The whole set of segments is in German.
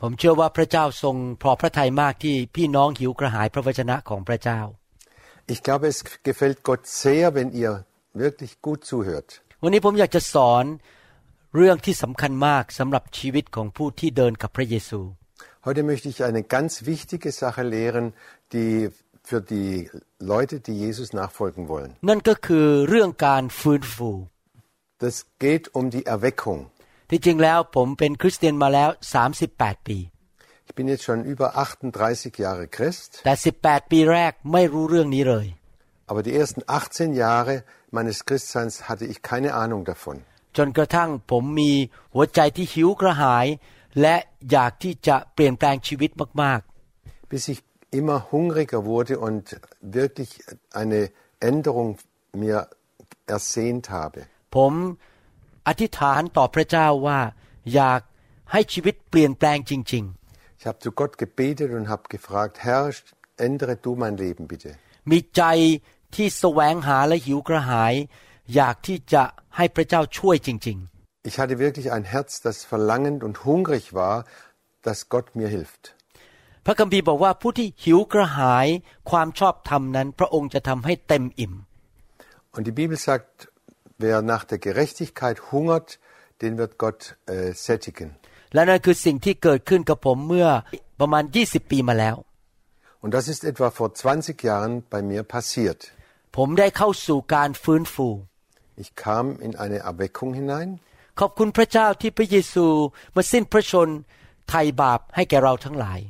ผมเชื่อว่าพระเจ้าทรงพอพระทัยมากที่พี่น้องหิวกระหายพระวจนะของพระเจ้า Ich glaube, es gefällt Gott sehr, wenn ihr wirklich gut zuhört. วันนี้ผมอยากจะสอนเรื่องที่สำคัญมากสำหรับชีวิตของผู้ที่เดินกับพระเยซู Heute möchte ich eine ganz wichtige Sache lehren, die für die Leute, die Jesus nachfolgen wollen. นั่นก็คือเรื่องการฟื้นฟู Das geht um die Erweckung. ที่จริงแล้วผมเป็นคริสเตียนมาแล้ว 38 ปี Ich bin jetzt schon über 38 Jahre Christ, แต่ 18 ปีแรกไม่รู้เรื่องนี้เลย aber die ersten 18 Jahre meines Christseins hatte ich keine Ahnung davon. จนกระทั่งผมมีหัวใจที่หิวกระหาย และอยากที่จะเปลี่ยนแปลงชีวิตมาก bis ich immer hungriger wurde und wirklich eine Änderung mir ersehnt habe. ๆ ผม อธิษฐานต่อพระเจ้าว่า อยากให้ชีวิตเปลี่ยนแปลงจริง Ich habe zu Gott gebetet und habe gefragt, Herr, ändere du mein Leben bitte. ๆ มีใจที่แสวงหาและหิวกระหาย อยากที่จะให้พระเจ้าช่วยจริง Ich hatte wirklich ein Herz, das verlangend und hungrig war, dass Gott mir hilft. ๆ พระคัมภีร์บอกว่าผู้ที่หิวกระหายความชอบธรรมนั้น พระองค์จะทำให้เต็มอิ่ม Und die Bibel sagt, Wer nach der Gerechtigkeit hungert, den wird Gott äh, sättigen. และนั่นคือสิ่งที่เกิดขึ้นกับผมเมื่อประมาณ 20 ปีมาแล้ว Und das ist etwa vor 20 Jahren bei mir passiert. ผมได้เข้าสู่การฟื้นฟู Ich kam in eine Erweckung hinein. ขอบคุณพระเจ้าที่พระเยซูมาสิ้นพระชนไถ่บาปให้แก่เราทั้งหลาย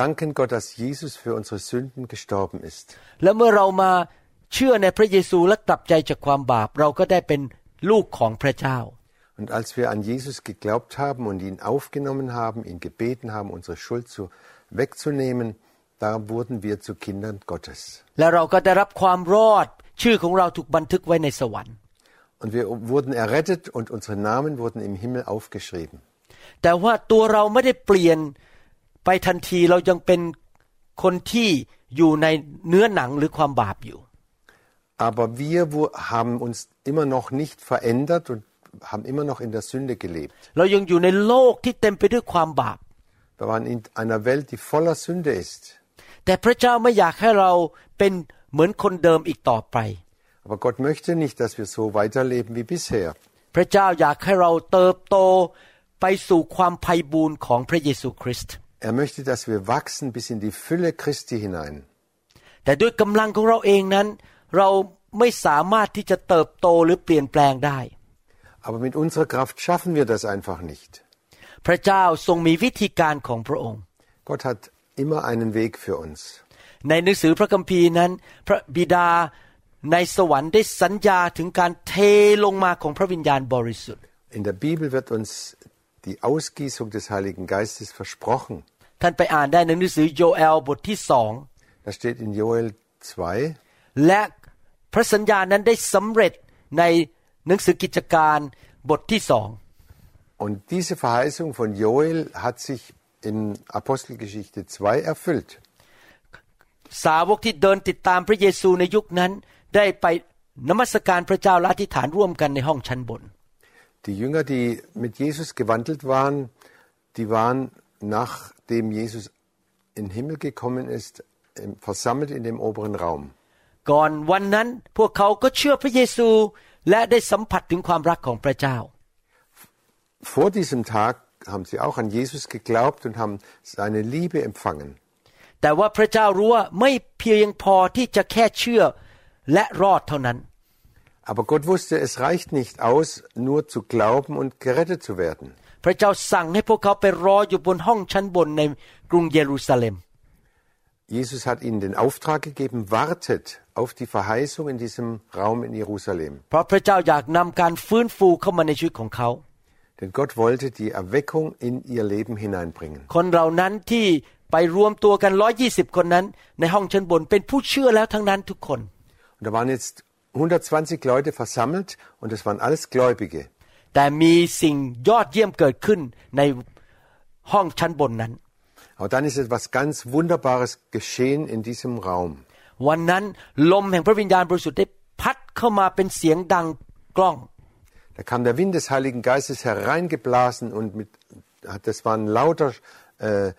Danken Gott, dass Jesus für unsere Sünden gestorben ist. และเมื่อเรามา เชื่อในพระเยซูและกลับใจจากความบาป เราก็ได้เป็นลูกของพระเจ้า Und als wir an Jesus geglaubt haben und ihn aufgenommen haben, ihn gebeten haben, unsere Schuld zu, wegzunehmen, da wurden wir zu Kindern Gottes. และเราก็ได้รับความรอด ชื่อของเราถูกบันทึกไว้ในสวรรค์ Und wir wurden errettet und unsere Namen wurden im Himmel aufgeschrieben. แ Aber wir wo- haben uns immer noch nicht verändert und haben immer noch in der Sünde gelebt. เรายังอยู่ในโลกที่เต็มไปด้วยความบาป Wir waren in einer Welt, die voller Sünde ist. แต่พระเจ้าไม่อยากให้เราเป็นเหมือนคนเดิมอีกต่อไป Aber Gott möchte nicht, dass wir so weiterleben wie bisher. พระเจ้าอยากให้เราเติบโตไปสู่ความไพ่บูรณ์ของพระเยซูคริสต์ Er möchte, dass wir wachsen bis in die Fülle Christi hinein. แต่ด้วยกำลังของเราเองนั้น เราไม่สามารถที่จะเติบโตหรือเปลี่ยนแปลงได้ Aber mit unserer Kraft schaffen wir das einfach nicht. พระเจ้าทรงมีวิธีการของพระองค์ Gott hat immer einen Weg für uns. ในหนังสือพระคัมภีร์นั้น พระบิดาในสวรรค์ได้สัญญาถึงการเทลงมาของพระวิญญาณบริสุทธิ์ In der Bibel wird uns die Ausgießung des Heiligen Geistes versprochen. ท่านไปอ่านได้ในหนังสือโยเอลบทที่สอง Das steht in Joel 2. และ พระสัญญานั้นได้สำเร็จในหนังสือกิจการบทที่สอง Und diese Verheißung von Joel hat sich in Apostelgeschichte 2 erfüllt. สาวกที่เดินติดตามพระเยซูในยุคนั้น ได้ไปนมัสการพระเจ้าและอธิษฐานร่วมกันในห้องชั้นบน Die Jünger, die mit Jesus gewandelt waren, die waren, nachdem Jesus in den Himmel gekommen ist, im- versammelt in dem oberen Raum. ก่อนวันนั้นพวกเขาก็เชื่อพระเยซูและได้สัมผัสถึงความรักของพระเจ้า Vor diesem Tag haben sie auch an Jesus geglaubt und haben seine Liebe empfangen. แต่ว่าพระเจ้ารู้ว่าไม่เพียงพอที่จะแค่เชื่อและรอดเท่านั้น Aber Gott wusste, es reicht nicht aus, nur zu glauben und gerettet zu werden. พระเจ้าสั่งให้พวกเขาไปรออยู่บนห้องชั้นบนในกรุงเยรูซาเล็ม Jesus hat ihnen den Auftrag gegeben, wartet auf die Verheißung in diesem Raum in Jerusalem. เพราะพระเจ้าอยากนำการฟื้นฟูเข้ามาในชีวิตของเขา Denn Gott wollte die Erweckung in ihr Leben hineinbringen. คนเหล่านั้นที่ ไปรวมตัวกันร้อยี่สิบคนนั้น ในห้องชั้นบนเป็นผู้เชื่อแล้วทั้งนั้นทุกคน Und da waren jetzt 120 Leute versammelt und es waren alles Gläubige. แต่มีสิ่งยอดเยี่ยมเกิดขึ้นในห้องชั้นบนนั้น Aber dann ist etwas ganz Wunderbares geschehen in diesem Raum. วันนั้นลมแห่งพระวิญญาณบริสุทธิ์ได้พัดเข้ามาเป็นเสียงดังกล้อง Da kam der Wind des Heiligen Geistes hereingeblasen und mit, das war ein lauter, äh,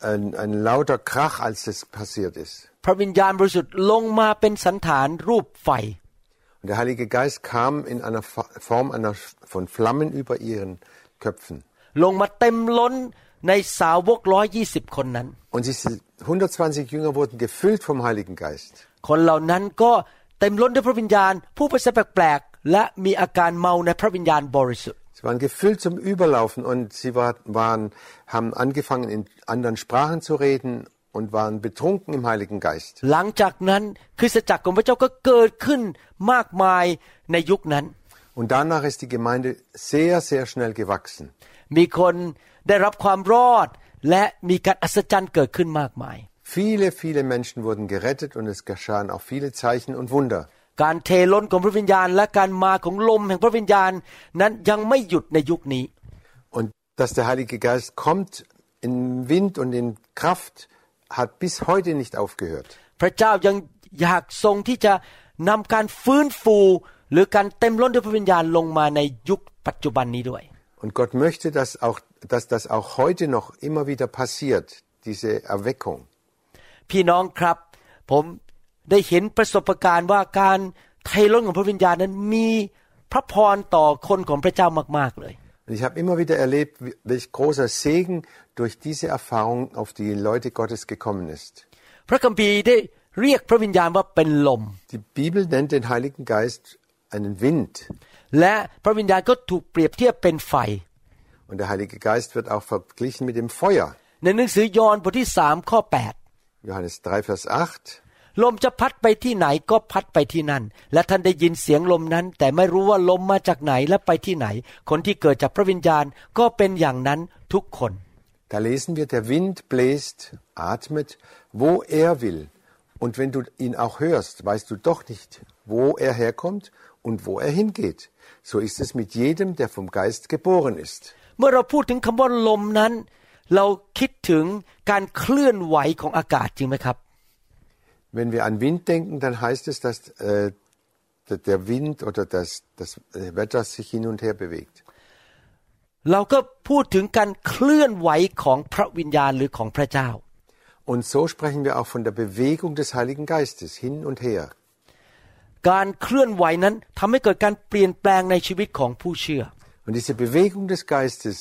ein, ein lauter Krach, als das passiert ist. พระวิญญาณบริสุทธิ์ลงมาเป็นสันฐานรูปไฟ Und der Heilige Geist kam in einer Fa- Form einer, von Flammen über ihren Köpfen. ลงมาเต็มล้นในสาวกร้อยยี่สิบคนนั้น Und diese 120 Jünger wurden gefüllt vom Heiligen Geist. คนเหล่านั้นก็เต็มล้นด้วยพระวิญญาณ ผู้ประเสริฐแปลกๆและมีอาการเมาในพระวิญญาณบริสุทธิ์ Sie waren gefüllt zum Überlaufen und sie war, waren, haben angefangen, in anderen Sprachen zu reden und waren betrunken im Heiligen Geist. หลังจากนั้นคริสตจักรของพระเจ้าก็เกิดขึ้นมากมายในยุคนั้น Und danach ist die Gemeinde sehr, sehr schnell gewachsen. มีคนได้รับความรอด และมีการอัศจรรย์เกิดขึ้นมากมาย Viele, viele Menschen wurden gerettet und es geschahen auch viele Zeichen und Wunder. การเทล้นของพระวิญญาณ และการมาของลมแห่งพระวิญญาณนั้นยังไม่หยุดในยุคนี้ Und dass der Heilige Geist kommt in Wind und in Kraft, hat bis heute nicht aufgehört. พระเจ้ายังอยากทรงที่จะนำการฟื้นฟู หรือการเต็มล้นด้วยพระวิญญาณลงมาในยุคปัจจุบันนี้ด้วย Und Gott möchte, dass, auch, dass das auch heute noch immer wieder passiert, diese Erweckung. พี่น้องครับ ผมได้เห็นประสบการณ์ว่าการเทล้นของพระวิญญาณนั้นมีพระพรต่อคนของพระเจ้ามาก ๆ เลย Und ich habe immer wieder erlebt, wie- welch großer Segen durch diese Erfahrung auf die Leute Gottes gekommen ist. พระคัมภีร์ได้เรียกพระวิญญาณว่าเป็นลม Die Bibel nennt den Heiligen Geist einen Wind. และพระวิญญาณก็ถูกเปรียบเทียบเป็นไฟ Und der Heilige Geist wird auch verglichen mit dem Feuer. ในหนังสือยอห์นบทที่สามข้อแปด Johannes 3, Vers 8. ลมจะพัดไปที่ไหนก็พัดไปที่นั่น และท่านได้ยินเสียงลมนั้น แต่ไม่รู้ว่าลมมาจากไหนและไปที่ไหน คนที่เกิดจากพระวิญญาณก็เป็นอย่างนั้นทุกคน Da lesen wir, der Wind bläst, atmet, wo er will. Und wenn du ihn auch hörst, weißt du doch nicht, wo er herkommt und wo er hingeht. So ist es mit jedem, der vom Geist geboren ist. เมื่อเราพูดถึงคำว่าลมนั้น เราคิดถึงการเคลื่อนไหวของอากาศจริงไหมครับ Wenn wir an Wind denken, dann heißt es, dass äh, der- der Wind oder das, das äh, Wetter sich hin und her bewegt. เราก็พูดถึงการเคลื่อนไหวของพระวิญญาณหรือของพระเจ้า Und so sprechen wir auch von der Bewegung des Heiligen Geistes hin und her. การเคลื่อนไหวนั้นทำให้เกิดการเปลี่ยนแปลงในชีวิตของผู้เชื่อ Und diese Bewegung des Geistes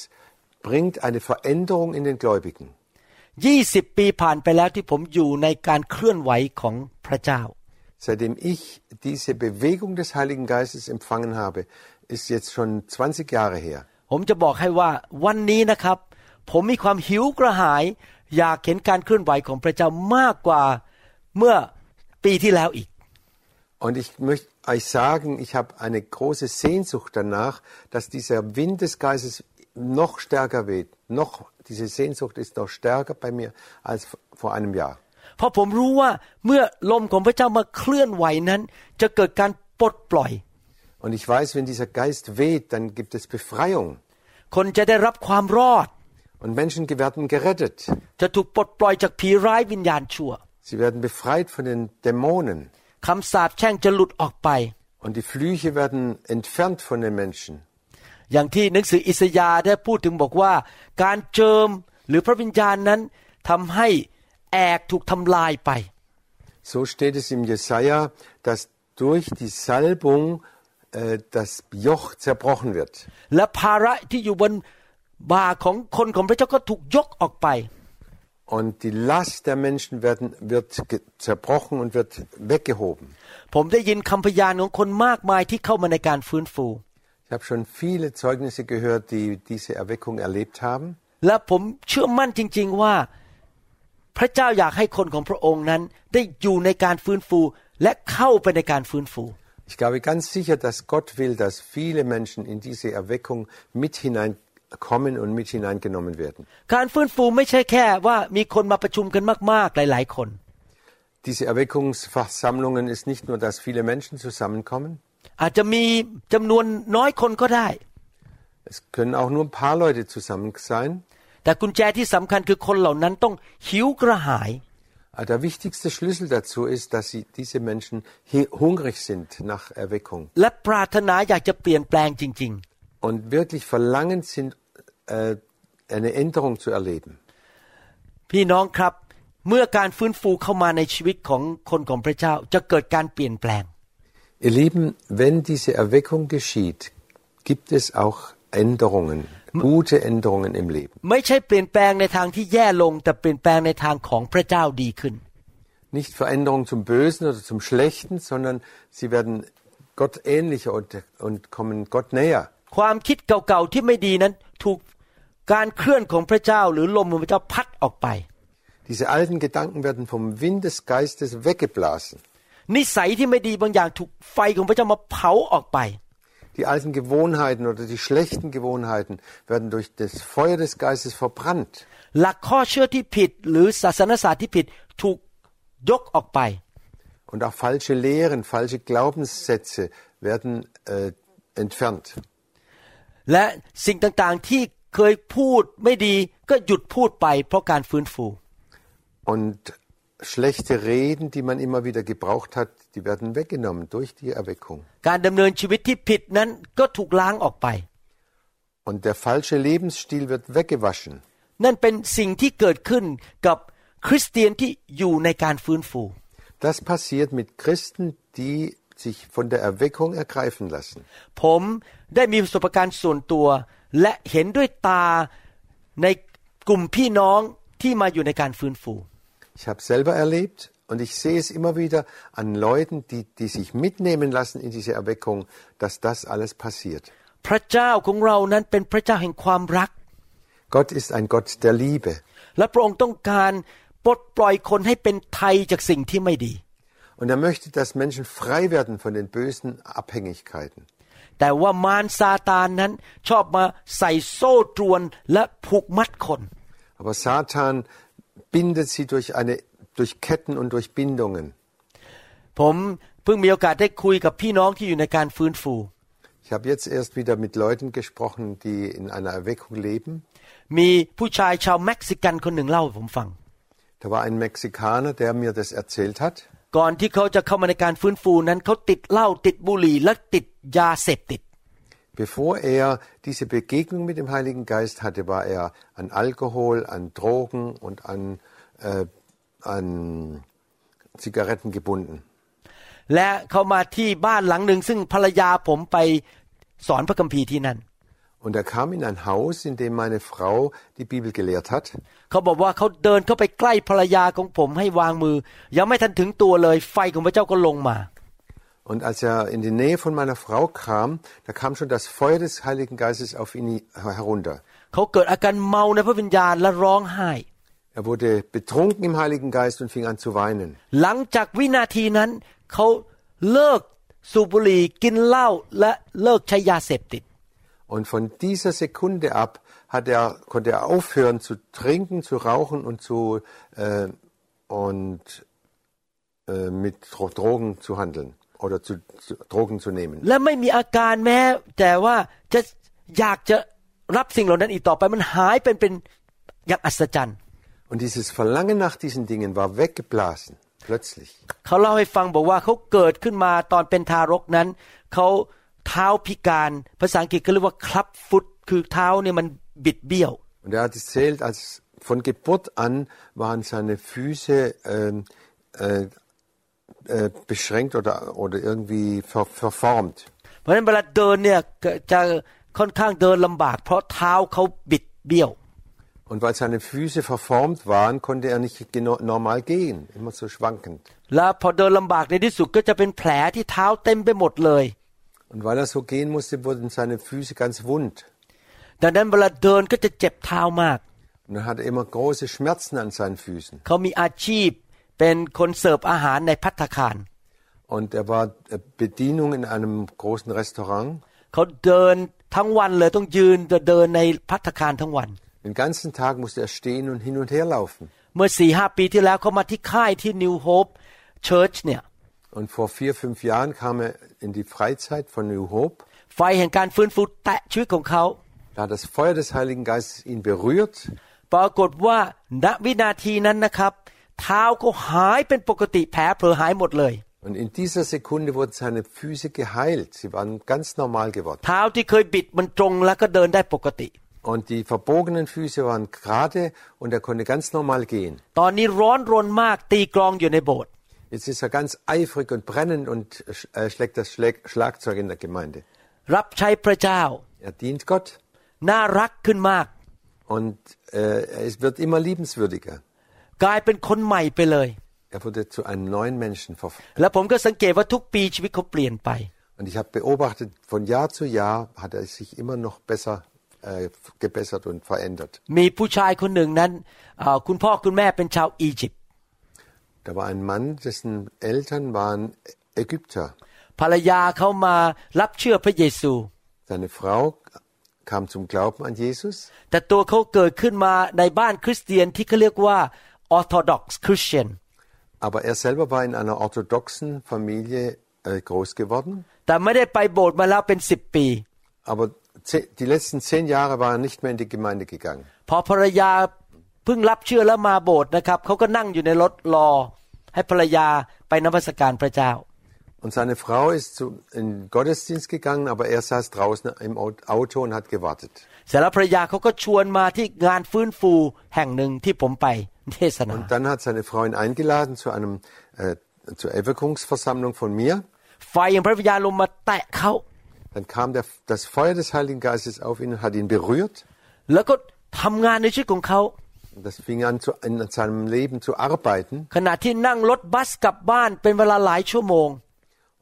bringt eine Veränderung in den Gläubigen. 20 ปีผ่านไปแล้วที่ผมอยู่ในการเคลื่อนไหวของพระเจ้า Seitdem ich diese Bewegung des Heiligen Geistes empfangen habe, ist jetzt schon 20 Jahre her. ผมจะบอกให้ว่าวันนี้นะครับ ผมมีความหิวกระหาย อยากเห็นการเคลื่อนไหวของพระเจ้ามากกว่าเมื่อปีที่แล้วอีก Und ich möchte euch sagen, ich habe eine große Sehnsucht danach, dass dieser Wind des Geistes noch stärker weht. Noch, diese Sehnsucht ist noch stärker bei mir als vor einem Jahr. เพราะผมรู้ว่าเมื่อลมของพระเจ้ามาเคลื่อนไหวนั้น จะเกิดการปลดปล่อย Und ich weiß, wenn dieser Geist weht, dann gibt es Befreiung. คนจะได้รับความรอด Und Menschen werden gerettet. จะถูกปลดปล่อยจากผีร้ายวิญญาณชั่ว Sie werden befreit von den Dämonen. คำสาปแช่งจะหลุดออกไป Und die Flüche werden entfernt von den Menschen. อย่างที่หนังสืออิสยาห์ได้พูดถึงบอกว่า การเจิมหรือพระวิญญาณนั้นทำให้แอกถูกทำลายไป So steht es im Jesaja, dass durch die Salbung äh, das Joch zerbrochen wird. และภาระที่อยู่บนบ่าของคนของพระเจ้าก็ถูกยกออกไป Und die Last der Menschen werden, wird ge- zerbrochen und wird weggehoben. ผมได้ยินคำพยานของคนมากมายที่เข้ามาในการฟื้นฟู Ich habe schon viele Zeugnisse gehört, die diese Erweckung erlebt haben. และผมเชื่อมั่นจริง ๆว่า พระเจ้าอยากให้คนของพระองค์นั้น ได้อยู่ในการฟื้นฟู และเข้าไปในการฟื้นฟู Ich glaube ganz sicher, dass Gott will, dass viele Menschen in diese Erweckung mit hinein kommen und mit hineingenommen werden. การฟื้นฟูไม่ใช่แค่ว่ามีคนมาประชุมกันมากๆหลาย ๆ คน Diese Erweckungsversammlungen ist nicht nur, dass viele Menschen zusammenkommen. อาจจะมีจำนวนน้อยคนก็ได้ Es können auch nur ein paar Leute zusammen sein. แต่กุญแจที่สำคัญคือคนเหล่านั้นต้องหิวกระหาย Aber Der wichtigste Schlüssel dazu ist, dass sie, diese Menschen hi- hungrig sind nach Erweckung และปรารถนาอยากจะเปลี่ยนแปลงจริง und wirklich verlangend sind, äh, eine Änderung zu erleben. ๆ พี่น้องครับ เมื่อการฟื้นฟูเข้ามาในชีวิตของคนของพระเจ้า จะเกิดการเปลี่ยนแปลง Ihr Lieben, wenn diese Erweckung geschieht, gibt es auch Änderungen, gute Änderungen im Leben. ไม่ใช่เปลี่ยนแปลงในทางที่แย่ลง แต่เปลี่ยนแปลงในทางของพระเจ้าดีขึ้น Nicht Veränderungen zum Bösen oder zum Schlechten, sondern sie werden Gott ähnlicher und, und kommen Gott näher. ความคิดเก่าๆที่ไม่ดีนั้นถูกการเคลื่อนของพระเจ้า หรือลมของพระเจ้าพัดออกไป Diese alten Gedanken werden vom Wind des Geistes weggeblasen. นิสัยที่ไม่ดีบางอย่างถูกไฟของพระเจ้ามาเผาออกไป Die alten Gewohnheiten oder die schlechten Gewohnheiten werden durch das Feuer des Geistes verbrannt. หลักข้อเชื่อที่ผิด หรือศาสนศาสตร์ที่ผิดถูกยกออกไป Und auch falsche Lehren, falsche Glaubenssätze werden äh, entfernt. และสิ่งต่างๆที่เคยพูดไม่ดีก็หยุดพูดไป เพราะการฟื้นฟู Und schlechte Reden, die man immer wieder gebraucht hat, die werden weggenommen durch die Erweckung. การดำเนินชีวิตที่ผิดนั้นก็ถูกล้างออกไป Und der falsche Lebensstil wird weggewaschen. นั่นเป็นสิ่งที่เกิดขึ้นกับคริสเตียนที่อยู่ในการฟื้นฟู Das passiert mit Christen, die sich von der Erweckung ergreifen lassen. ผมได้มีประสบการณ์ส่วนตัว และเห็นด้วยตาในกลุ่มพี่น้องที่มาอยู่ในการฟื้นฟู Ich habe selber erlebt und ich sehe es immer wieder an Leuten, die, die sich mitnehmen lassen in diese Erweckung, dass das alles passiert. พระเจ้าของเรานั้นเป็นพระเจ้าแห่งความรัก Gott ist ein Gott der Liebe und er möchte, dass Menschen frei werden von den bösen Abhängigkeiten. แต่ว่ามารซาตานนั้นชอบมาใส่โซ่ตรวนและผูกมัดคน Aber Satan bindet sie durch, eine, durch Ketten und durch Bindungen. ผมเพิ่งมีโอกาสได้คุยกับพี่น้องที่อยู่ในการฟื้นฟู Ich habe jetzt erst wieder mit Leuten gesprochen, die in einer Erweckung leben. มีผู้ชายชาวเม็กซิกันคนหนึ่งเล่าให้ผมฟัง Da war ein Mexikaner, der mir das erzählt hat. ก่อนที่เขาจะเข้ามาในการฟื้นฟูนั้นเขาติดเหล้าติดบุหรี่และติดยาเสพติด Bevor er diese Begegnung mit dem Heiligen Geist hatte, war er an Alkohol, an Drogen und an, äh, an Zigaretten gebunden. และเขามาที่บ้านหลังหนึ่งซึ่งภรรยาผมไปสอนพระคัมภีร์ที่นั่น Und er kam in ein Haus, in dem meine Frau die Bibel gelehrt hat. เขาบอกว่าเขาเดินเข้าไปใกล้ภรรยาของผมให้วางมือ ยังไม่ทันถึงตัวเลย ไฟของพระเจ้าก็ลงมา Und als er in die Nähe von meiner Frau kam, da kam schon das Feuer des Heiligen Geistes auf ihn herunter. เขาเกิดอาการเมาในพระวิญญาณและร้องไห้ Er wurde betrunken im Heiligen Geist und fing an zu weinen. หลังจากวินาทีนั้น เขาเลิกสูบบุหรี่กินเหล้าและเลิกใช้ยาเสพติด Und von dieser Sekunde ab hat er, konnte er aufhören zu trinken, zu rauchen und, zu, äh, und äh, mit Dro- Drogen zu handeln oder zu, zu, Drogen zu nehmen. และไม่มีอาการแม้ แต่ว่าจะอยากจะรับสิ่งเหล่านั้นอีกต่อไปมันหายเป็นเป็นอย่างอัศจรรย์ Und dieses Verlangen nach diesen Dingen war weggeblasen, plötzlich. เขาเล่าให้ฟังบอกว่าเขาเกิดขึ้นมาตอนเป็นทารกนั้น เขา เท้าพิการ ภาษาอังกฤษก็เรียกว่าคลับฟุตคือเท้าเนี่ยมันบิดเบี้ยว Und er hat erzählt, als von Geburt an waren seine Füße ähm, äh, äh, beschränkt oder, oder irgendwie ver, verformt. เพราะฉะนั้นเวลาเดินเนี่ยก็จะค่อนข้างเดินลำบาก เพราะเท้าเขาบิดเบี้ยว Und weil seine Füße verformt waren, konnte er nicht geno- normal gehen, immer so schwankend. แล้วพอเดินลำบากในที่สุดก็จะเป็นแผลที่เท้าเต็มไปหมดเลย Und weil er so gehen musste, wurden seine Füße ganz wund. ดังนั้นเวลาเดินก็จะเจ็บเท้ามาก Und er hatte immer große Schmerzen an seinen Füßen. เขามีอาชีพเป็นคนเสิร์ฟอาหารในพัตตาคาร Und er war äh, Bedienung in einem großen Restaurant. เขาเดิน ทั้งวันเลยต้องยืนเดินในพัตตาคารทั้งวัน Den ganzen Tag musste er stehen und hin und her laufen. เมื่อสี่ห้าปีที่แล้วเขามาที่ค่ายที่ New Hope Church เนี่ย Und vor vier, fünf Jahren kam er in die Freizeit von New Hope. ไฟแห่งการฟื้นฟูแตะชีวิตของเขา Da hat das Feuer des Heiligen Geistes ihn berührt. ปรากฏว่าณวินาทีนั้นนะครับ เท้าเขาหายเป็นปกติแผลเผลอหายหมดเลย Und in dieser Sekunde wurden seine Füße geheilt. Sie waren ganz normal geworden. เท้าที่เคยบิดมันตรงแล้วก็เดินได้ปกติ Und die verbogenen Füße waren gerade und er konnte ganz normal gehen. ตอนนี้ร้อนรนมากตีกลองอยู่ในโบสถ์ Jetzt ist er ganz eifrig und brennend und äh, schlägt das Schlag Schlagzeug in der Gemeinde. รับใช้พระเจ้า Er dient Gott น่ารักขึ้นมาก und äh, es wird immer liebenswürdiger. กลายเป็นคนใหม่ไปเลย Er wurde zu einem neuen Menschen verwandelt. และผมก็สังเกตว่าทุกปีชีวิตเขาเปลี่ยนไป Und ich habe beobachtet, von Jahr zu Jahr hat er sich immer noch besser äh, gebessert und verändert. มีผู้ชายคนหนึ่งนั้นเอ่อคุณพ่อคุณแม่เป็นชาวอียิปต์ Da war ein Mann, dessen Eltern waren Ägypter. ภรรยาเขามารับเชื่อพระเยซู Seine Frau kam zum Glauben an Jesus, แต่ตัวเขาเกิดขึ้นมาในบ้านคริสเตียนที่เขาเรียกว่า Orthodox Christian aber er selber war in einer orthodoxen Familie äh, groß geworden. แต่ไม่ได้ไปโบสถ์มาแล้วเป็นสิบปี Aber ze- die letzten zehn Jahre war er nicht mehr in die Gemeinde gegangen. พอภรรยาเ พิ่งรับเชื่อแล้วมาโบสถ์นะครับเขาก็นั่งอยู่ในรถรอ ให้ภรรยาไปนมัสการพระเจ้า Und seine Frau ist zu, in den Gottesdienst gegangen, aber er saß draußen im Au- Auto und hat gewartet. เสร็จแล้วภรรยาเขาก็ชวนมาที่งานฟื้นฟูแห่งหนึ่งที่ผมไปเทศนา Und dann hat seine Frau ihn eingeladen zu einem äh, zur Erweckungsversammlung von mir. ไฟแห่งพระวิญญาณลงมาแตะเขา Dann kam der, das Feuer des Heiligen Geistes auf ihn und hat ihn berührt. แล้วก็ทำงานในชีวิตของเขา Und das fing an, zu, in seinem Leben zu arbeiten. ขณะที่นั่งรถบัสกลับบ้านเป็นเวลาหลายชั่วโมง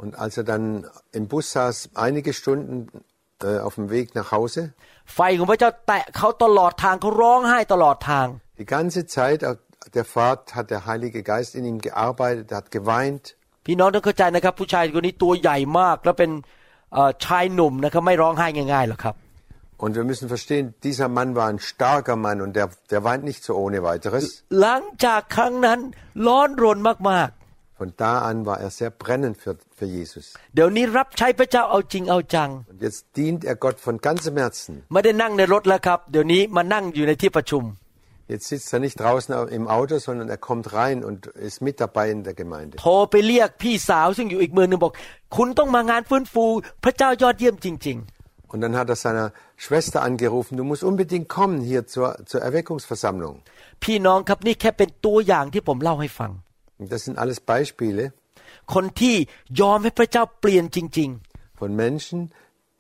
Und als er dann im Bus saß, einige Stunden äh, auf dem Weg nach Hause, ไฟของพระเจ้าแตะเขาตลอดทางเขาร้องไห้ตลอดทาง die ganze Zeit auf der Fahrt hat der Heilige Geist in ihm gearbeitet, er hat geweint. พี่น้องต้องเข้าใจนะครับ ผู้ชายคนนี้ตัวใหญ่มาก แล้วเป็นเอ่อชายหนุ่มนะครับไม่ร้องไห้ง่ายๆหรอกครับ Und wir müssen verstehen, dieser Mann war ein starker Mann und der, der weint nicht so ohne weiteres. หลังจากครั้งนั้นร้อนรนมาก Von da an war er sehr brennend für, für Jesus. ๆ เดี๋ยวนี้รับใช้พระเจ้าเอาจริงเอาจัง Und jetzt dient er Gott von ganzem Herzen. ไม่ได้นั่งในรถแล้วครับ เดี๋ยวนี้มานั่งอยู่ในที่ประชุม Jetzt sitzt er nicht draußen im Auto, sondern er kommt rein und ist mit dabei in der Gemeinde. โทรไปเรียกพี่สาวซึ่งอยู่อีกเมืองหนึงบอก คุณต้องมางานฟื้นฟู พระเจ้ายอดเยี่ยมจริง Und dann hat er seiner Schwester angerufen, du musst unbedingt kommen hier zur, zur Erweckungsversammlung. ๆ พี่น้องครับนี่แค่เป็นตัวอย่างที่ผมเล่าให้ฟัง Und das sind alles Beispiele คนที่ยอมให้พระเจ้าเปลี่ยนจริง von Menschen,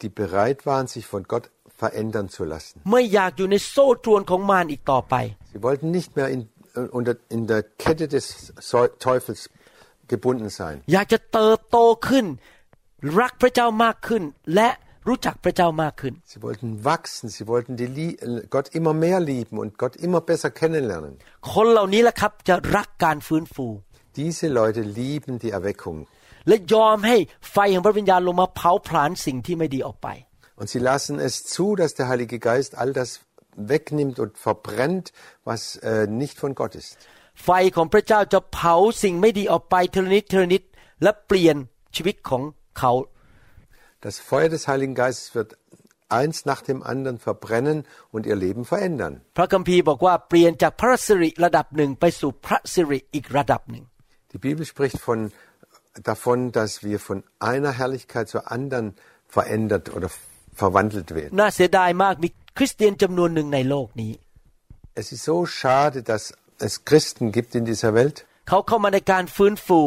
die bereit waren, sich von Gott verändern zu lassen. ๆ ไม่อยากอยู่ในโซ่ตรวนของมารอีกต่อไป Sie wollten nicht mehr in, äh, unter, in der Kette des Seu- Teufels gebunden sein. อยากจะเติบโตขึ้น รักพระเจ้ามากขึ้น และ รู้จักพระเจ้ามากขึ้น Sie wollten wachsen, sie wollten die Lie- äh, Gott immer mehr lieben und Gott immer besser kennenlernen. คนเหล่านี้แหละครับจะรักการฟื้นฟู Diese Leute lieben die Erweckung และยอมให้ไฟแห่งพระวิญญาณลงมาเผาผลาญสิ่งที่ไม่ดีออกไป und sie lassen es zu, dass der Heilige Geist all das wegnimmt und verbrennt, was äh, nicht von Gott ist. ไฟของพระเจ้าจะเผาสิ่งไม่ดีออกไปเทละนิดเทละนิดและเปลี่ยนชีวิตของเขา Das Feuer des Heiligen Geistes wird eins nach dem anderen verbrennen und ihr Leben verändern. พระคัมภีร์บอกว่าเปลี่ยนจากพระสิริระดับหนึ่งไปสู่พระสิริอีกระดับหนึ่ง Die Bibel spricht von, davon, dass wir von einer Herrlichkeit zur anderen verändert oder verwandelt werden. น่าเสียดายมากมีคริสเตียนจำนวนหนึ่งในโลกนี้ Es ist so schade, dass es Christen gibt in dieser Welt, เขาเข้ามาในการฟื้นฟู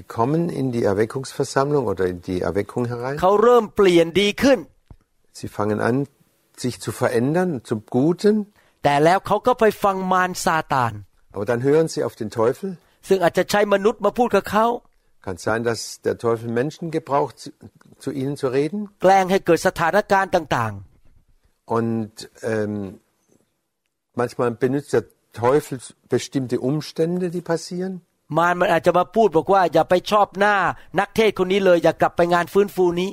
Sie kommen in die Erweckungsversammlung oder in die Erweckung herein. Sie fangen an, sich zu verändern, zum Guten. Aber dann hören sie auf den Teufel. Kann sein, dass der Teufel Menschen gebraucht, zu, zu ihnen zu reden. Und ähm, manchmal benutzt der Teufel bestimmte Umstände, die passieren. ๆ มารมันอาจจะมาพูดบอกว่าอย่าไปชอบหน้า นักเทศน์คนนี้เลย อย่ากลับไปงานฟื้นฟูนี้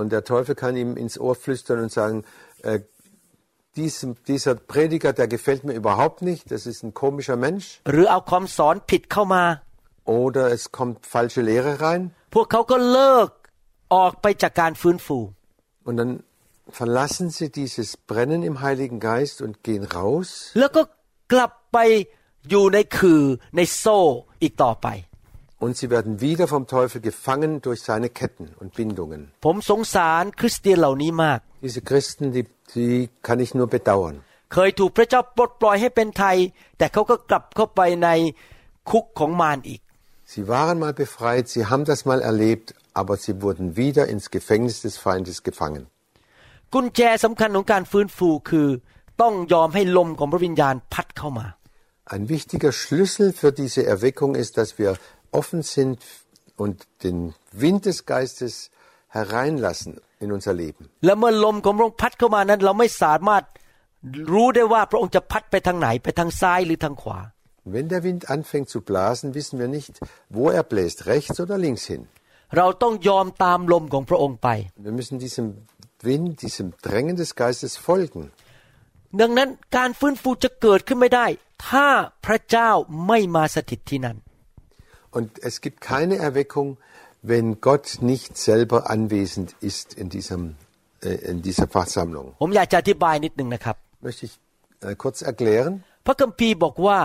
Und der Teufel kann ihm ins Ohr flüstern und sagen, äh, diesem, dieser Prediger, der gefällt mir überhaupt nicht, das ist ein komischer Mensch. หรือเอาคำสอนผิดเข้ามา Oder es kommt falsche Lehre rein พวกเขาก็เลิกออกไปจากการฟื้นฟู und dann verlassen sie dieses Brennen im Heiligen Geist und gehen raus แล้วก็กลับไป อยู่ในคือในโซ่อีกต่อไป und sie werden wieder vom Teufel gefangen durch seine Ketten und Bindungen. ผมสงสารคริสเตียนเหล่านี้มาก Diese Christen, die, die kann ich nur bedauern. เคยถูกพระเจ้าปลดปล่อยให้เป็นไทย แต่เขาก็กลับเข้าไปในคุกของมารอีก Sie waren mal befreit, sie haben das mal erlebt, aber sie wurden wieder ins Gefängnis des Feindes gefangen. กุญแจสำคัญของการฟื้นฟูคือ ต้องยอมให้ลมของพระวิญญาณพัดเข้ามา ein wichtiger Schlüssel für diese Erweckung ist, dass wir offen sind und den Wind des Geistes hereinlassen in unser Leben. Wenn der Wind anfängt zu blasen, wissen wir nicht, wo er bläst, rechts oder links hin. Wir müssen diesem Wind, diesem Drängen des Geistes folgen. ดังนั้นการฟื้นฟูจะเกิดขึ้นไม่ได้ ถ้าพระเจ้าไม่มาสถิตที่นั่น Und es gibt keine Erweckung, wenn Gott nicht selber anwesend ist in, diesem, äh, in dieser Versammlung. ผมอยากจะอธิบายนิดหนึ่งนะครับ Möchte ich äh, kurz erklären. พระคัมภีร์บอกว่า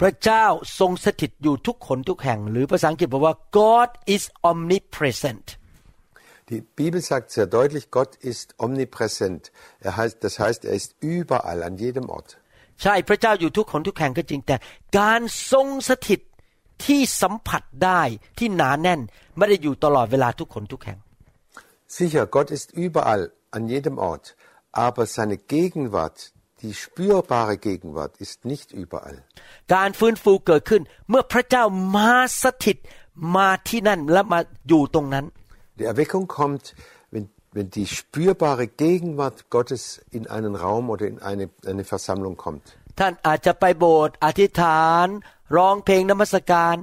พระเจ้าทรงสถิตอยู่ทุกคนทุกแห่ง หรือภาษาอังกฤษบอกว่า God is omnipresent Die Bibel sagt sehr deutlich, Gott ist omnipräsent. Er heißt, das heißt, er ist überall, an jedem Ort. ใช่พระเจ้าอยู่ทุกคนทุกแห่งก็จริงแต่ การทรงสถิตที่สัมผัสได้ที่หนาแน่น ไม่ได้อยู่ตลอดเวลาทุกคนทุกแห่ง Sicher, Gott ist überall, an jedem Ort. Aber seine Gegenwart, die spürbare Gegenwart, ist nicht überall. การฟื้นฟูเกิดขึ้น เมื่อพระเจ้ามาสถิตมาที่นั่นและมาอยู่ตรงนั้น Die Erweckung kommt, wenn, wenn die spürbare Gegenwart Gottes in einen Raum oder in eine, eine Versammlung kommt. ท่านอาจจะไปโบสถ์อธิษฐาน ร้องเพลงนมัสการ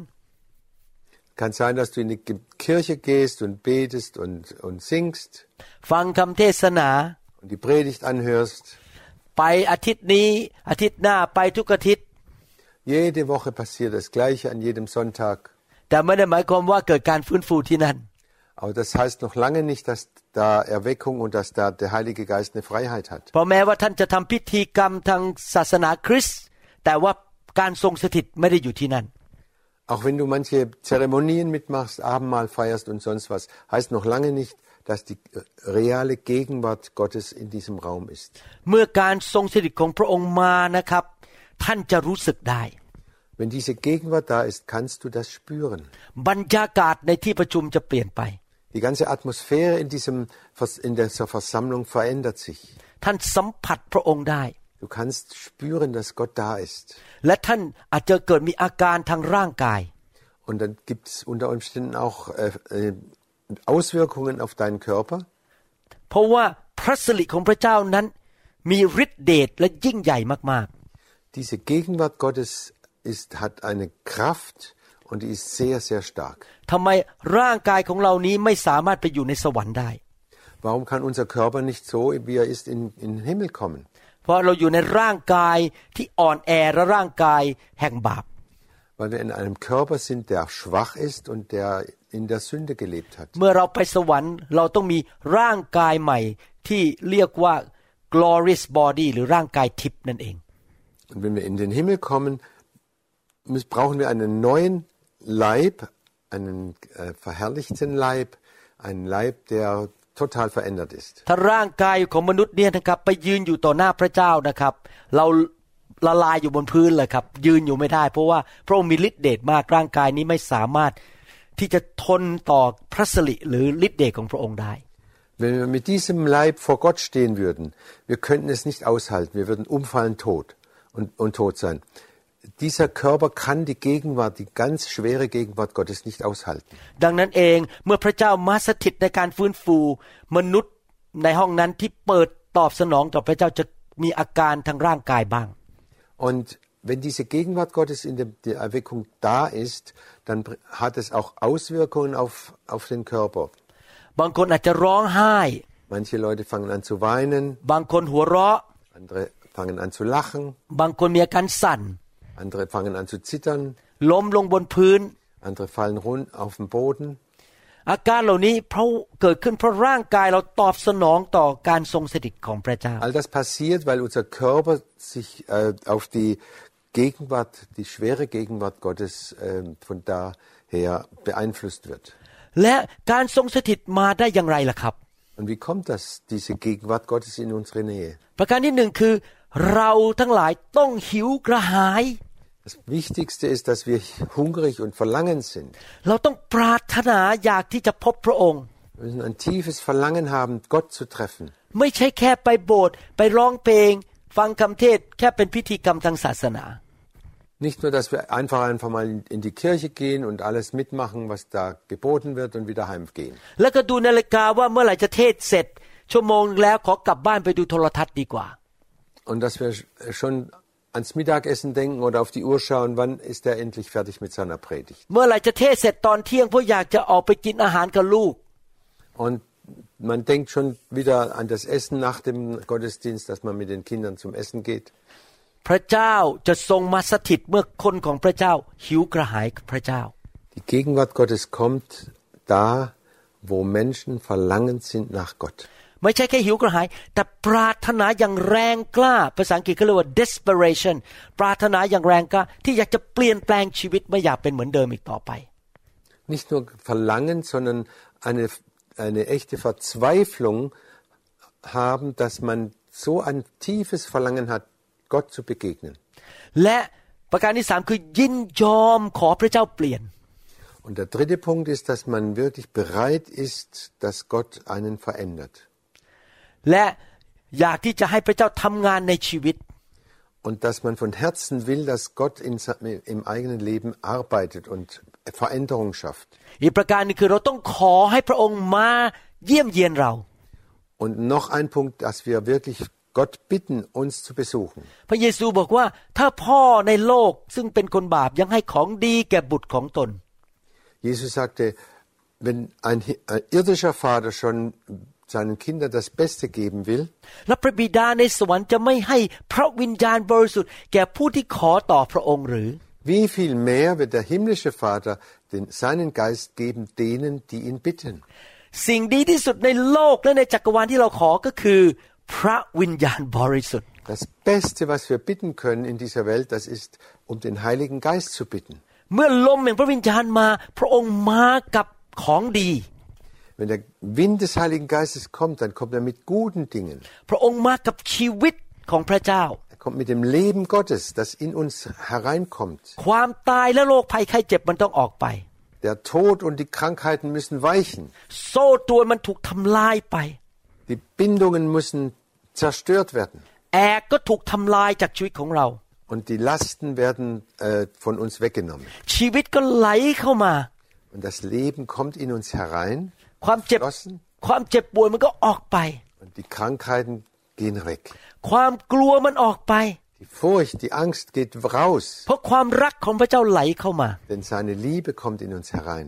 Kann sein, dass du in die Ge- Kirche gehst und betest und, und singst ฟังคำเทศนา und die Predigt anhörst. ไปอาทิตย์นี้อาทิตย์หน้าไปทุกอาทิตย์ Jede Woche passiert das Gleiche an jedem Sonntag. แต่ไม่ได้หมายความว่าเกิดการฟื้นฟูที่นั่น Aber das heißt noch lange nicht, dass da Erweckung und dass da der Heilige Geist eine Freiheit hat. เพราะแม้ว่าท่านจะทำพิธีกรรมทางศาสนาคริสต์แต่ว่าการทรงสถิตไม่ได้อยู่ที่นั่น Auch wenn du manche Zeremonien mitmachst, Abendmahl feierst und sonst was, heißt noch lange nicht, dass die äh, reale Gegenwart Gottes in diesem Raum ist. เมื่อการทรงสถิตของพระองค์มานะครับ ท่านจะรู้สึกได้ Wenn diese Gegenwart da ist, kannst du das spüren. บรรยากาศในที่ประชุมจะเปลี่ยนไป Die ganze Atmosphäre in, diesem, Vers- in dieser Versammlung verändert sich. ท่านสัมผัสพระองค์ได้ Du kannst spüren, dass Gott da ist. และท่านอาจจะเกิดมีอาการทางร่างกาย Und dann gibt es unter Umständen auch äh, äh, Auswirkungen auf deinen Körper. เพราะว่าพระสิริของพระเจ้านั้น มีฤทธิเดชและยิ่งใหญ่มาก Diese Gegenwart Gottes ist, hat eine Kraft und die ist sehr, sehr stark. ๆทำไมร่างกายของเรานี้ไม่สามารถไปอยู่ในสวรรค์ได้ Warum kann unser Körper nicht so, wie er ist, in, in den Himmel kommen? เพราะเราอยู่ในร่างกายที่อ่อนแอและร่างกายแห่งบาป Weil wir in einem Körper sind, der schwach ist und der in der Sünde gelebt hat. เมื่อเราไปสวรรค์เราต้องมีร่างกายใหม่ ที่เรียกว่า glorious body หรือร่างกายทิพย์นั่นเอง Und wenn wir in den Himmel kommen, müssen, brauchen wir einen neuen Leib, einen äh, verherrlichten Leib, einen Leib, der total verändert ist. ถ้าร่างกายของมนุษย์เนี่ยนะครับ ไปยืนอยู่ต่อหน้าพระเจ้านะครับ เราละลายอยู่บนพื้นเลยครับ ยืนอยู่ไม่ได้ เพราะว่าพระองค์มีฤทธิ์เดชมากร่างกายนี้ไม่สามารถที่จะทนต่อพระสิริหรือฤทธิ์เดชของพระองค์ได้ Wenn wir mit diesem Leib vor Gott stehen würden, wir könnten es nicht aushalten, wir würden umfallen tot und, und tot sein. Dieser Körper kann die Gegenwart, die ganz schwere Gegenwart Gottes nicht aushalten. ดังนั้นเองเมื่อพระเจ้ามาสถิตในการฟื้นฟู มนุษย์ในห้องนั้นที่เปิดตอบสนองต่อพระเจ้าจะมีอาการทางร่างกายบ้าง Und wenn diese Gegenwart Gottes in der, der Erweckung da ist, dann br- hat es auch Auswirkungen auf, auf den Körper. บางคนอาจจะร้องไห้ Manche Leute fangen an zu weinen, บางคนหัวเราะ andere fangen an zu lachen, บางคนมีอาการสั่น andere fangen an zu zittern, ล้มลงบนพื้น andere fallen rund auf den Boden. อาการเหล่านี้เพราะเกิดขึ้นเพราะร่างกายเราตอบสนองต่อการทรงสถิตของพระเจ้า All das passiert, weil unser Körper sich äh, auf die Gegenwart, die schwere Gegenwart Gottes äh, von daher beeinflusst wird. และการทรงสถิตมาได้อย่างไรล่ะครับ Und wie kommt das, diese Gegenwart Gottes in unsere Nähe? ประการที่หนึ่งคือ เราทั้งหลายต้องหิวกระหาย Das Wichtigste ist, dass wir hungrig und verlangend sind. เราต้องปรารถนาอยากที่จะพบพระองค์ Wir müssen ein tiefes Verlangen haben, Gott zu treffen. ไม่ใช่แค่ไปโบสถ์ไปร้องเพลง ฟังคำเทศน์แค่เป็นพิธีกรรมทางศาสนา Nicht nur, dass wir einfach einfach mal in- in die Kirche gehen und alles mitmachen, was da geboten wird und wieder heimgehen. แ Und dass wir schon ans Mittagessen denken oder auf die Uhr schauen, wann ist er endlich fertig mit seiner Predigt. เมื่อไหร่จะเทศน์เสร็จตอนเที่ยงเพราะอยากจะออกไปกินอาหารกับลูก Und man denkt schon wieder an das Essen nach dem Gottesdienst, dass man mit den Kindern zum Essen geht. พระเจ้าจะทรงมาสถิตเมื่อคนของพระเจ้าหิวกระหายพระเจ้า Die Gegenwart Gottes kommt da, wo Menschen verlangend sind nach Gott. ไม่ใช่แค่หิวกระหาย แต่ปรารถนาอย่างแรงกล้า ภาษาอังกฤษเขาเรียกว่า desperation ปรารถนาอย่างแรงกล้า ที่อยากจะเปลี่ยนแปลงชีวิตไม่อยากเป็นเหมือนเดิมอีกต่อไป Nicht nur verlangen, sondern eine, eine echte Verzweiflung haben, dass man so ein tiefes Verlangen hat, Gott zu begegnen. และประการที่สามคือยินยอมขอพระเจ้าเปลี่ยน Und der dritte Punkt ist, dass man wirklich bereit ist, dass Gott einen verändert. และอยากที่จะให้พระเจ้าทำงานในชีวิต Und dass man von Herzen will, dass Gott in, sa- im eigenen Leben arbeitet und Veränderung schafft. อีกประการหนึงคือเราต้องขอให้พระองค์มาเยี่ยมเยียนเรา Und noch ein Punkt, dass wir wirklich Gott bitten, uns zu besuchen. พระเยซูบอกว่าถ้าพ่อในโลกซึ่งเป็นคนบาปยังให้ของดีแก่บุตรของตน Jesus sagte, wenn ein, hi- ein irdischer Vater schon seinen Kindern das Beste geben will, และพระบิดาในสวรรค์จะไม่ให้พระวิญญาณบริสุทธิ์แก่ผู้ที่ขอต่อพระองค์หรือ wie viel mehr wird der himmlische Vater den, seinen Geist geben denen, die ihn bitten. สิ่งดีที่สุดในโลกและในจักรวาลที่เราขอก็คือ พระวิญญาณบริสุทธิ์ Das Beste, was wir bitten können in dieser Welt, das ist, um den Heiligen Geist zu bitten. เมื่อลมแห่งพระวิญญาณมา พระองค์มากับของดี Wenn der Wind des Heiligen Geistes kommt, dann kommt er mit guten Dingen. พระองค์มากับชีวิตของพระเจ้า Er kommt mit dem Leben Gottes, das in uns hereinkommt. ความตายและโรคภัยไข้เจ็บมันต้องออกไป Der Tod und die Krankheiten müssen weichen. โซ่ตรวนมันถูกทำลายไป Die Bindungen müssen zerstört werden. แอกก็ถูกทำลายจากชีวิตของเรา Und die Lasten werden äh, von uns weggenommen. ชีวิตก็ไหลเข้ามา Und das Leben kommt in uns herein. ความเจ็บ Flossen. ความเจ็บป่วยมันก็ออกไป Und die Krankheiten gehen weg. ความกลัวมันออกไป Die Furcht, die Angst geht raus. เพราะความรักของพระเจ้าไหลเข้ามา Denn seine Liebe kommt in uns herein.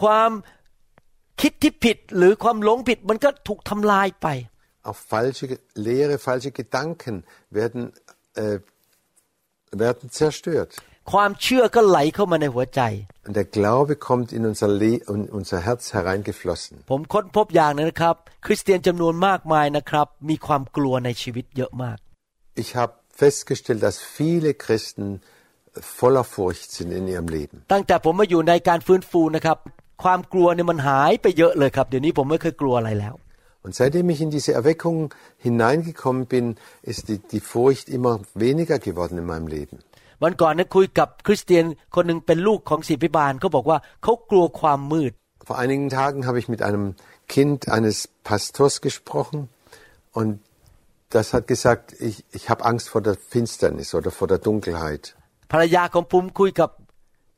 ความคิดที่ผิดหรือความหลงผิดมันก็ถูกทำลายไป Auch falsche Lehre, falsche Gedanken werden, äh, werden zerstört. ความเชื่อก็ไหลเข้ามาในหัวใจ Und der Glaube kommt in unser, Le in unser Herz hereingeflossen. ผมค้นพบอย่างหนึงนะครับ คริสเตียนจำนวนมากมายนะครับ มีความกลัวในชีวิตเยอะมาก Ich habe festgestellt, dass viele Christen voller Furcht sind in ihrem Leben. ตั้งแต่ผมมาอยู่ในการฟื้นฟูนะครับ ความกลัวเนี่ยมันหายไปเยอะเลยครับ เดี๋ยวนี้ผมไม่เคยกลัวอะไรแล้ว Und seitdem ich in diese Erweckung hineingekommen bin, ist die, die Furcht immer weniger geworden in meinem Leben. วันก่อนนะคุยกับคริสเตียนคนหนึ่งเป็นลูกของศิบิบาลเขาบอกว่าเขากลัวความมืด Vor einigen Tagen habe ich mit einem Kind eines Pastors gesprochen und das hat gesagt, ich, ich habe Angst vor der Finsternis oder vor der Dunkelheit. ภรรยาของผมคุยกับ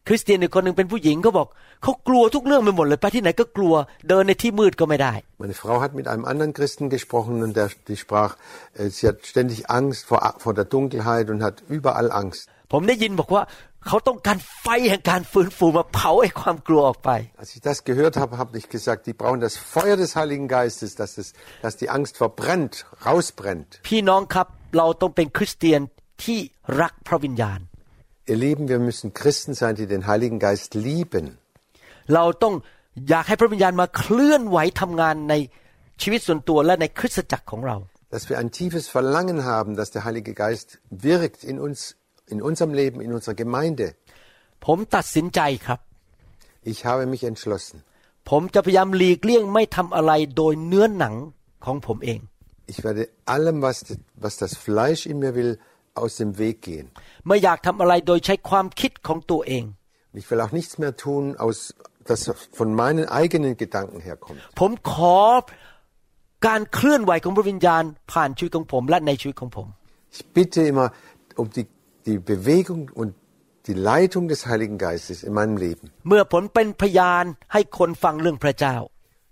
คริสเตียนอีกคนหนึ่งเป็นผู้หญิงเขาบอกเขากลัวทุกเรื่องไปหมดเลยไปที่ไหนก็กลัวเดินในที่มืดก็ไม่ได้ Meine Frau hat mit einem anderen Christen gesprochen und der, die sprach, äh, sie hat ständig Angst vor, vor der Dunkelheit und hat überall Angst. ผมได้ยินบอกว่าเขาต้องการไฟแห่งการฟื้นฟูมาเผาไอ้ความกลัวออกไป Als ich das gehört habe, habe ich gesagt, die brauchen das Feuer des Heiligen Geistes, dass, es, dass die Angst verbrennt, rausbrennt. พี่น้องครับเราต้องเป็นคริสเตียนที่รักพระวิญญาณ Ihr Lieben, wir müssen Christen sein, die den Heiligen Geist lieben. เราต้องอยากให้พระวิญญาณมาเคลื่อนไหวทำงานในชีวิตส่วนตัวและในคริสตจักรของเรา Dass wir ein tiefes Verlangen haben, dass der Heilige Geist wirkt in uns, in unserem Leben, in unserer Gemeinde. ผมตัดสินใจครับ Ich habe mich entschlossen. ผมจะพยายามหลีกเลี่ยงไม่ทำอะไรโดยเนื้อหนังของผมเอง Ich werde allem, was, was das Fleisch in mir will, aus dem Weg gehen. ไม่อยากทำอะไรโดยใช้ความคิดของตัวเอง Und Ich will auch nichts mehr tun, aus, das von meinen eigenen Gedanken herkommt. ผมขอการเคลื่อนไหวของพระวิญญาณผ่านชีวิตของผมและในชีวิตของผม Ich bitte immer um die, die Bewegung und die Leitung des Heiligen Geistes in meinem Leben. เมื่อผมเป็นพยานให้คนฟังเรื่องพระเจ้า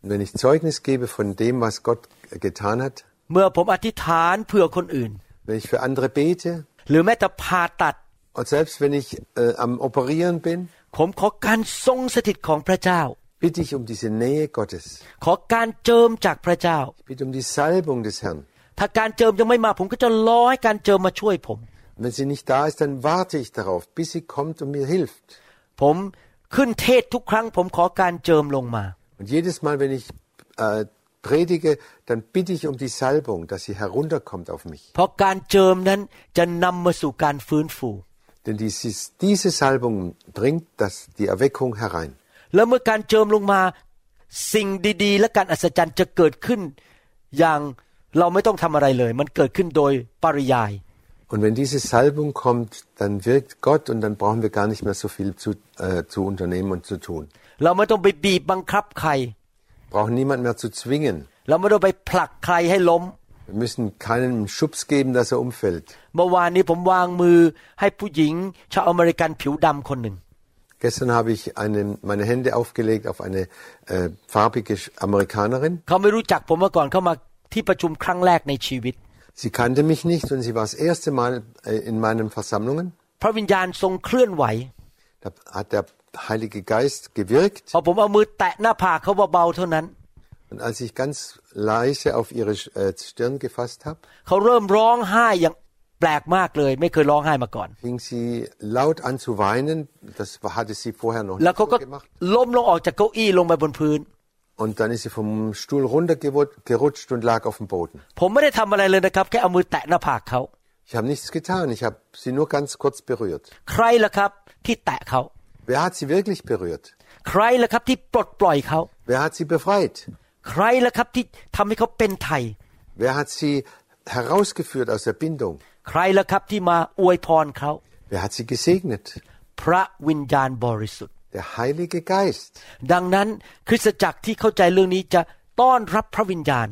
Und wenn ich Zeugnis gebe von dem, was Gott getan hat, เมื่อผมอธิษฐานเพื่อคนอื่น wenn ich für andere bete, หรือแม้แต่ผ่าตัด und selbst wenn ich äh, am Operieren bin, ผมขอการทรงสถิตของพระเจ้า bitte ich um diese Nähe Gottes. ขอการเจิมจากพระเจ้า Ich bitte um die Salbung des Herrn. ถ้าการเจิมยังไม่มาผมก็จะรอให้การเจิมมาช่วยผม Und wenn sie nicht da ist, dann warte ich darauf, bis sie kommt und mir hilft. ผมขึ้นเทศทุกครั้ง ผมขอการเจิมลงมา Und jedes Mal, wenn ich äh, predige, dann bitte ich um die Salbung, dass sie herunterkommt auf mich. เพราะการเจิมนั้นจะนำมาสู่การฟื้นฟู Denn dieses, diese Salbung bringt das, die Erweckung herein. แล้วเมื่อการเจิมลงมา สิ่งดีๆ และการอัศจรรย์จะเกิดขึ้น อย่างเราไม่ต้องทำอะไรเลย มันเกิดขึ้นโดยปริยาย Und wenn diese Salbung kommt, dann wirkt Gott und dann brauchen wir gar nicht mehr so viel zu, äh, zu unternehmen und zu tun. เราไม่ต้องไปบีบบังคับใคร Brauchen niemand mehr zu zwingen. เราไม่ต้องไปผลักใครให้ล้ม Wir müssen keinem einen Schubs geben, dass er umfällt. เมื่อวานนี้ผมวางมือให้ผู้หญิงชาวอเมริกันผิวดำคนหนึ่ง Gestern habe ich einen, meine Hände aufgelegt auf eine äh, farbige Sch- Amerikanerin. เขาไม่รู้จักผมมาก่อนเข้ามาที่ประชุมครั้งแรกในชีวิต Sie kannte mich nicht und sie war das erste Mal äh, in meinen Versammlungen. พระวิญญาณทรงเคลื่อนไหว Da hat der Heilige Geist gewirkt พอผมเอามือแตะหน้าผากเขาเบาๆเท่านั้น und als ich ganz leise auf ihre äh, Stirn gefasst habe, เขาเริ่มร้องไห้อย่างแปลกมากเลย ไม่เคยร้องไห้มาก่อน fing sie laut an zu weinen. Das war- hatte sie vorher noch แล้ว nicht เขา so ก็ gemacht. ล้มลงออกจากเก้าอี้ลงไปบนพื้น Und dann ist sie vom Stuhl runtergerutscht und lag auf dem Boden. ผมไม่ได้ทำอะไรเลยนะครับ แค่เอามือแตะหน้าผากเขา Ich habe nichts getan. Ich habe sie nur ganz kurz berührt. ใครล่ะครับ ที่แตะเขา Wer hat sie wirklich berührt? ใครล่ะครับที่ปลดปล่อยเขา Wer hat sie befreit? ใครล่ะครับที่ทำให้เขาเป็นไทย Wer hat sie herausgeführt aus der Bindung? ใครล่ะครับที่มาอวยพรเขา Wer hat sie gesegnet? พระวิญญาณบริสุทธิ์ Der Heilige Geist. ดังนั้นคริสตจักรที่เข้าใจเรื่องนี้จะต้อนรับพระวิญญาณ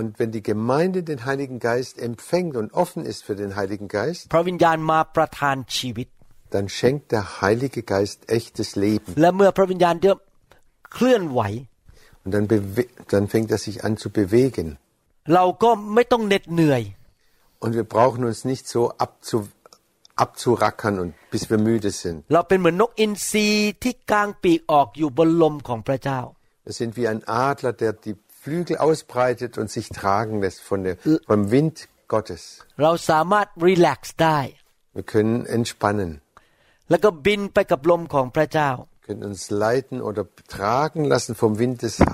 Und wenn die Gemeinde den Heiligen Geist empfängt und offen ist für den Heiligen Geist, พระวิญญาณมาประทานชีวิต dann schenkt der Heilige Geist echtes Leben. และเมื่อพระวิญญาณเริ่มเคลื่อนไหว Und dann, bewe- dann fängt er sich an zu bewegen. เราก็ไม่ต้องเหน็ดเหนื่อย Und wir brauchen uns nicht so abzu, abzurackern und bis wir müde sind. เราเป็นเหมือนนกอินทรีที่กางปีกออกอยู่บนลมของพระเจ้า Wir sind wie ein Adler, der die Flügel ausbreitet und sich tragen lässt von der, vom Wind Gottes. เราสามารถรีแลกซ์ได้ Wir können entspannen, แล้วก็บินไปกับลมของพระเจ้า können uns leiten oder tragen lassen vom Wind des äh,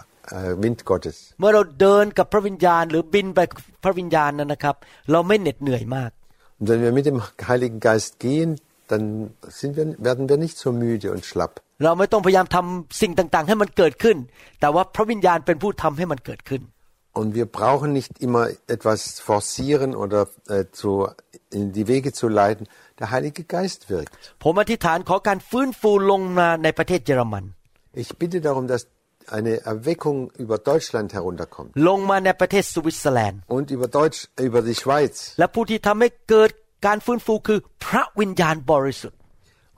Wind Gottes. เมื่อเราเดินกับพระวิญญาณ หรือบินไปกับพระวิญญาณนั้นนะครับ เราไม่เหน็ดเหนื่อยมาก Und wenn wir mit dem Heiligen Geist gehen, dann sind wir, werden wir nicht so müde und schlapp. เราไม่ต้องพยายามทำสิ่งต่างๆ ให้มันเกิดขึ้น แต่ว่าพระวิญญาณเป็นผู้ทำให้มันเกิดขึ้น Und wir brauchen nicht immer etwas forcieren oder äh, zu, in die Wege zu leiten. Der Heilige Geist wirkt. ผมอธิษฐานขอการฟื้นฟูลงมาในประเทศเยอรมัน Ich bitte darum, dass eine Erweckung über Deutschland herunterkommt ลงมาในประเทศสวิตเซอร์แลนด์ und über Deutsch, über die Schweiz. และผู้ที่ทำให้เกิดการฟื้นฟูคือพระวิญญาณบริสุทธิ์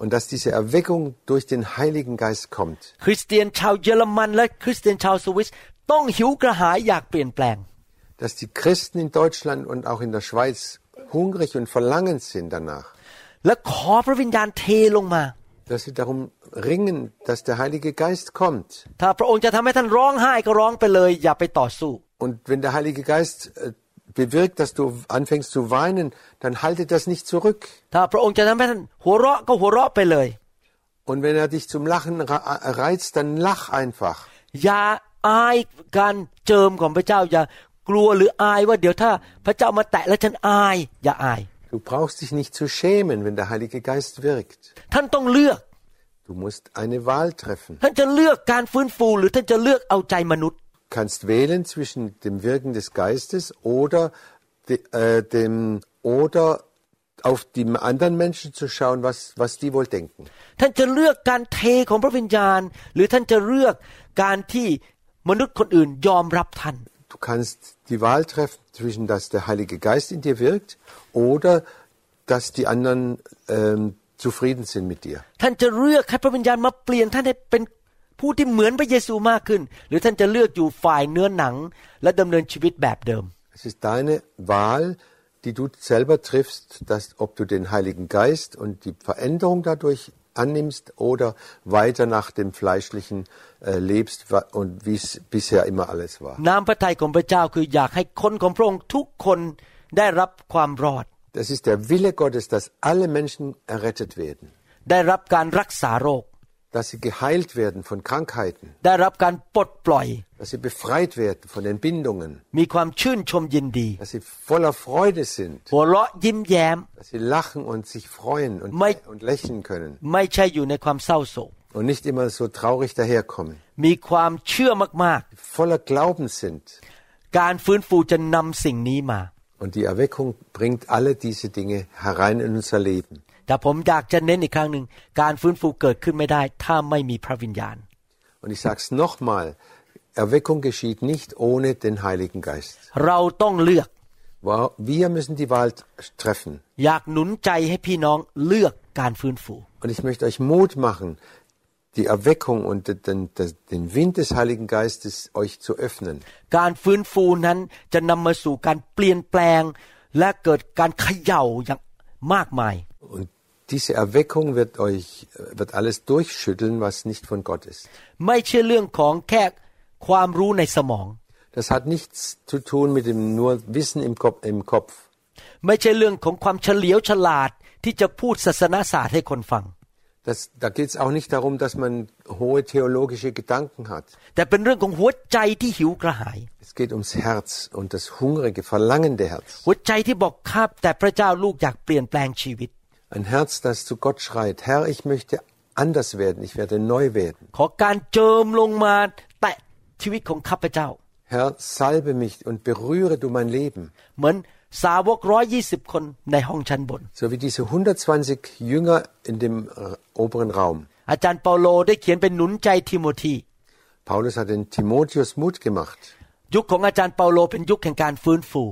und dass diese Erweckung durch den Heiligen Geist kommt. คริสเตียนชาวเยอรมันและคริสเตียนชาวสวิสต้องหิวกระหายอยากเปลี่ยนแปลง Dass die Christen in Deutschland und auch in der Schweiz hungrig und verlangend sind danach. และขอพระวิญญาณเทลงมา Dass sie darum ringen, dass der Heilige Geist kommt. ถ้าพระองค์จะทำให้ท่านร้องไห้ก็ร้องไปเลย อย่าไปต่อสู้ Und wenn der Heilige Geist äh, bewirkt, dass du anfängst zu weinen, dann halte das nicht zurück. ถ้าพระองค์จะทำให้ท่านหัวเราะก็หัวเราะไปเลย Und wenn er dich zum Lachen ra- reizt, dann lach einfach. อย่าอายการเจิมของพระเจ้า อย่ากลัวหรืออายว่าเดี๋ยวถ้าพระเจ้ามาแตะแล้วฉันอาย อย่าอาย Du brauchst dich nicht zu schämen, wenn der Heilige Geist wirkt. ท่านต้องเลือก Du musst eine Wahl treffen. ท่านจะเลือกการฟื้นฟู หรือท่านจะเลือกเอาใจมนุษย์ Du kannst wählen zwischen dem Wirken des Geistes oder, de, äh, dem, oder auf die anderen Menschen zu schauen, was, was die wohl denken. ท่านจะเลือกการเทของพระวิญญาณ หรือท่านจะเลือกการที่มนุษย์คนอื่นยอมรับท่าน Du kannst die Wahl treffen zwischen, dass der Heilige Geist in dir wirkt oder dass die anderen ähm, zufrieden sind mit dir. ท่านจะเลือกให้พระวิญญาณมาเปลี่ยนท่านให้เป็นผู้ที่เหมือนพระเยซูมากขึ้น หรือท่านจะเลือกอยู่ฝ่ายเนื้อหนัง และดำเนินชีวิตแบบเดิม Es ist deine Wahl, die du selber triffst, dass, ob du den Heiligen Geist und die Veränderung dadurch annimmst oder weiter nach dem Fleischlichen äh, lebst und wie es bisher immer alles war. Das ist der Wille Gottes, dass alle Menschen errettet werden ได้รับการรักษาโรค dass sie geheilt werden von Krankheiten, ได้รับการปลดปล่อย dass sie befreit werden von den Bindungen, มีความชื่นชมยินดี dass sie voller Freude sind, หัวเราะยิ้มแย้ม dass sie lachen und sich freuen und, Mei- und lächeln können ไม่ใช่อยู่ในความเศร้าโศก und nicht immer so traurig daherkommen, มีความเชื่อมาก voller Glauben sind. ๆ การฟื้นฟูจะนำสิ่งนี้มา Und die Erweckung bringt alle diese Dinge herein in unser Leben. แต่ผมอยากจะเน้นอีกครั้งหนึ่งการฟื้นฟูเกิดขึ้นไม่ได้ ถ้าไม่มีพระวิญญาณ Und ich sage es nochmal, Erweckung geschieht nicht ohne den Heiligen Geist. เราต้องเลือก Wa- Wir müssen die Wahl treffen. อยากหนุนใจให้พี่น้องเลือกการฟื้นฟู Und ich möchte euch Mut machen, die Erweckung und den, den, den Wind des Heiligen Geistes euch zu öffnen. การฟื้นฟูนั้นจะนำมาสู่การเปลี่ยนแปลง และเกิดการเขย่าอย่างมากมาย Und diese Erweckung wird euch, wird alles durchschütteln, was nicht von Gott ist. ไม่ใช่เรื่องของแค่ความรู้ในสมอง Das hat nichts zu tun mit dem nur Wissen im Kopf. Im Kopf. ไม่ใช่เรื่องของความเฉลียวฉลาดที่จะพูดศาสนาศาสตร์ให้คนฟัง Das, da geht es auch nicht darum, dass man hohe theologische Gedanken hat. แต่เป็นเรื่องของหัวใจที่หิวกระหาย Es geht ums Herz und das hungrige, verlangende Herz. หัวใจที่บอกครับแต่พระเจ้าลูกอยากเปลี่ยนแปลงชีวิต Ein Herz, das zu Gott schreit, Herr, ich möchte anders werden, ich werde neu werden. ขอการเจิมลงมาแตะชีวิตของข้าพเจ้า Herr, salbe mich und berühre du mein Leben. เหมือนสาวกร้อยยี่สิบคนในห้องชั้นบน So wie diese 120 Jünger in dem äh, oberen Raum. อาจารย์เปาโลได้เขียนเป็นหนุนใจทิโมธี Paulus hat den Timotheus Mut gemacht. ยุคของอาจารย์เปาโลเป็นยุคแห่งการฟื้นฟู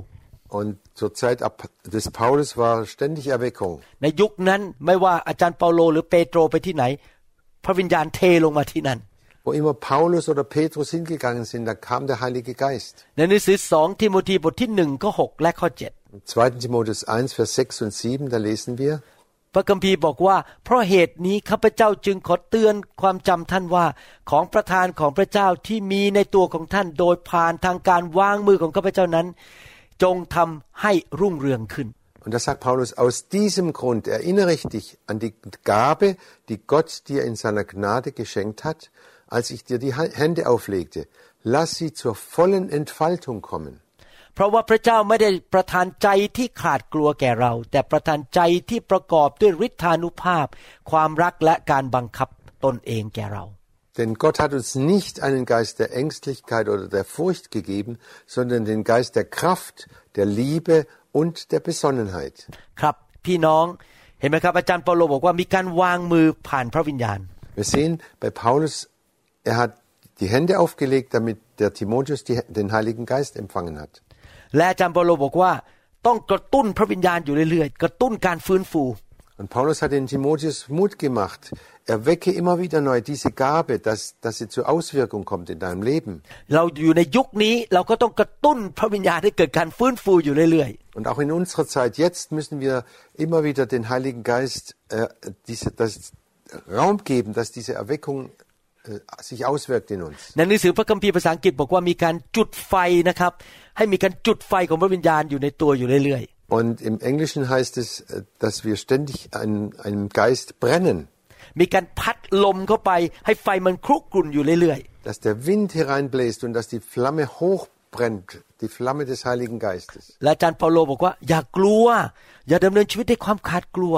Und zur Zeit ab des Paulus war ständig Erweckung. ในยุคนั้นไม่ว่าอาจารย์เปาโลหรือเปโตรไปที่ไหน พระวิญญาณเทลงมาที่นั่น Wo immer Paulus oder Petrus hingegangen sind, da kam der Heilige Geist. ในหนังสือสองทิโมธีบทที่หนึ่งข้อหกและข้อเจ็ด Im 2. Timotheus 1, Vers 6 und 7, da lesen wir, พระคัมภีร์บอกว่า เพราะเหตุนี้ข้าพเจ้าจึงขอเตือนความจำท่านว่าของประทานของพระเจ้าที่มีในตัวของท่าน โดยผ่านทางการวางมือของข้าพเจ้านั้น จงทำให้รุ่งเรืองขึ้น Und da sagt Paulus, aus diesem Grund erinnere ich dich an die Gabe, die Gott dir in seiner Gnade geschenkt hat, als ich dir die Hände auflegte. Lass sie zur vollen Entfaltung kommen. เพราะว่าพระเจ้าไม่ได้ประทานใจที่ขาดกลัวแก่เรา แต่ประทานใจที่ประกอบด้วยฤทธานุภาพ ความรักและการบังคับตนเองแก่เรา Denn Gott hat uns nicht einen Geist der Ängstlichkeit oder der Furcht gegeben, sondern den Geist der Kraft, der Liebe und der Besonnenheit. ครับพี่น้องเห็นไหมครับอาจารย์เปาโลบอกว่ามีการวางมือผ่านพระวิญญาณ Wir sehen bei Paulus, er hat die Hände aufgelegt, damit der Timotheus die, den Heiligen Geist empfangen hat. และอาจารย์เปาโลบอกว่าต้องกระตุ้นพระวิญญาณอยู่เรื่อยๆ กระตุ้นการฟื้นฟู Und Paulus hat den Timotheus Mut gemacht. Erwecke immer wieder neu diese Gabe, dass, dass sie zur Auswirkung kommt in deinem Leben. เราอยู่ในยุคนี้เราก็ต้องกระตุ้นพระวิญญาณให้เกิดการฟื้นฟูอยู่เรื่อย Und auch in unserer Zeit jetzt müssen wir immer wieder den Heiligen Geist äh, diese, das Raum geben, dass diese Erweckung äh, sich auswirkt in uns. ๆในหนังสือพระคัมภีร์ภาษาอังกฤษบอกว่ามีการจุดไฟนะครับ ให้มีการจุดไฟของพระวิญญาณอยู่ในตัวอยู่เรื่อย Und im Englischen heißt es, äh, dass wir ständig einem, einem Geist brennen, ๆ มีการพัดลมเข้าไปให้ไฟมันคลุกกรุ่นอยู่เรื่อย dass der Wind hereinbläst und dass die Flamme hochbrennt, die Flamme des Heiligen Geistes. ๆ และอาจารย์เปาโลบอกว่า อย่ากลัว อย่าดำเนินชีวิตด้วยความขาดกลัว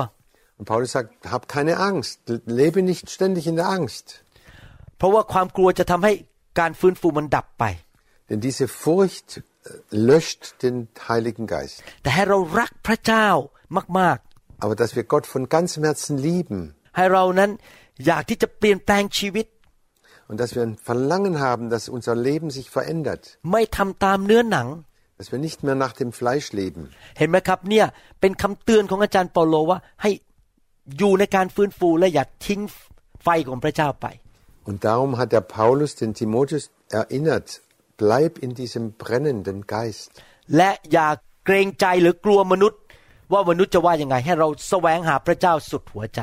Und Paulus sagt, hab keine Angst, lebe nicht ständig in der Angst. เพราะว่าความกลัวจะทำให้การฟื้นฟูมันดับไป Denn diese Furcht äh, löscht den Heiligen Geist. แต่ให้เรารักพระเจ้ามาก Aber dass wir Gott von ganzem Herzen lieben ๆ ให้เรานั้นอยากที่จะเปลี่ยนแปลงชีวิต und dass wir ein Verlangen haben, dass unser Leben sich verändert, ไม่ทำตามเนื้อหนัง dass wir nicht mehr nach dem Fleisch leben. เห็นไหมครับเนี่ยเป็นคำเตือนของอาจารย์เปาโลว่าให้อยู่ในการฟื้นฟูและอย่าทิ้งไฟของพระเจ้าไป Und darum hat der Paulus den Timotheus erinnert, bleib in diesem brennenden Geist. และอย่าเกรงใจหรือกลัวมนุษย์ ว่ามนุษย์จะว่ายังไง ให้เราแสวงหาพระเจ้าสุดหัวใจ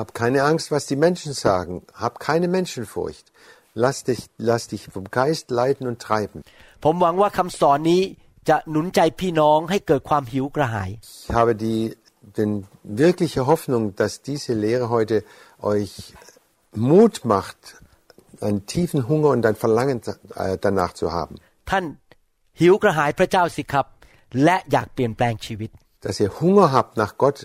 Hab keine Angst, was die Menschen sagen. Hab keine Menschenfurcht. Lass dich, lass dich vom Geist leiten und treiben. ผมหวังว่าคำสอนนี้จะหนุนใจพี่น้องให้เกิดความหิวกระหาย Ich habe die denn wirkliche Hoffnung, dass diese Lehre heute euch Mut macht, einen tiefen Hunger und ein Verlangen äh, danach zu haben. ท่านหิวกระหายพระเจ้าสิครับ และอยากเปลี่ยนแปลงชีวิต Dass ihr Hunger habt nach Gott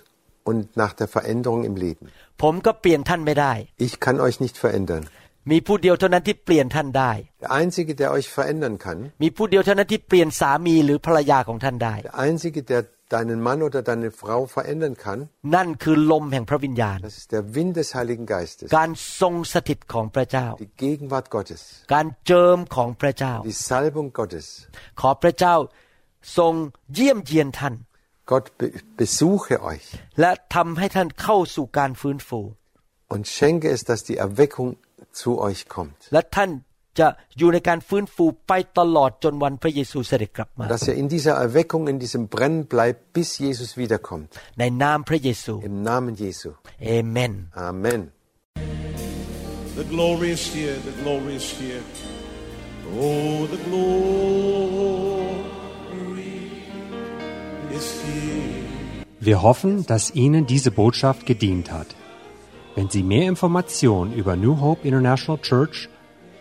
und nach der Veränderung im Leben. ผมก็เปลี่ยนท่านไม่ได้ Ich kann euch nicht verändern. มีผู้เดียวเท่านั้นที่เปลี่ยนท่านได้ Der Einzige, der euch verändern kann, มีผู้เดียวเท่านั้นที่เปลี่ยนสามีหรือภรรยาของท่านได้ der Einzige, der deinen Mann oder deine Frau verändern kann, นั่นคือลมแห่งพระวิญญาณ das ist der Wind des Heiligen Geistes, การทรงสถิตของพระเจ้า die Gegenwart Gottes, การเจิมของพระเจ้า die Salbung Gottes. ขอพระเจ้าทรงเยี่ยมเยียนท่าน Gott be besuche euch และทำให้ท่านเข้าสู่การฟื้นฟู und schenke es, dass die Erweckung zu euch kommt. และท่าน จะอยู่ในการฟื้นฟูไปตลอดจนวันพระเยซูเสด็จกลับมา Dass ihr in dieser Erweckung, in diesem Brennen bleibt, bis Jesus wiederkommt. ในนามพระเยซู Im Namen Jesu. เอเมน Amen. The glory is here, the glory is here. Oh, the glory is here. Wir hoffen, dass Ihnen diese Botschaft gedient hat. Wenn Sie mehr Informationen über New Hope International Church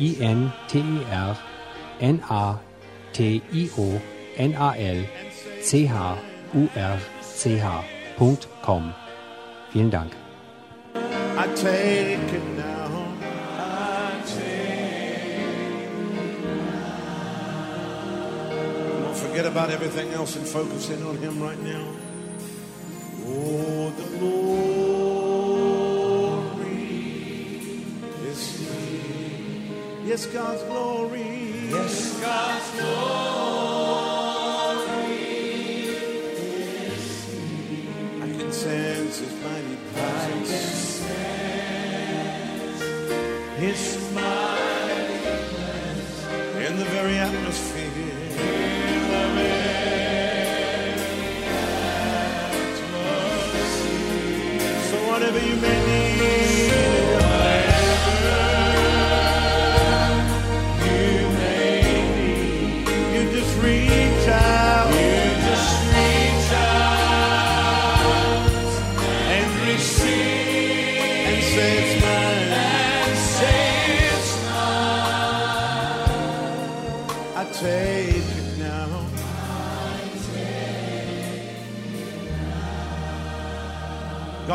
I N T E R N A T I O N A L C H U R C H .com. Vielen Dank. I take it down. Forget about everything else and focus in on him right now. Oh, the Lord. Yes, God's glory. Yes, God's glory is here. I can sense His mighty presence. His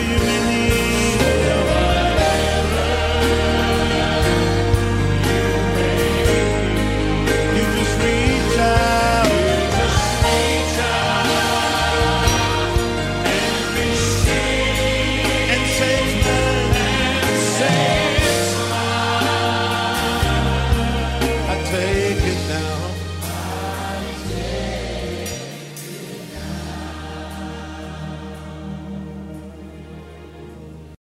you mean me.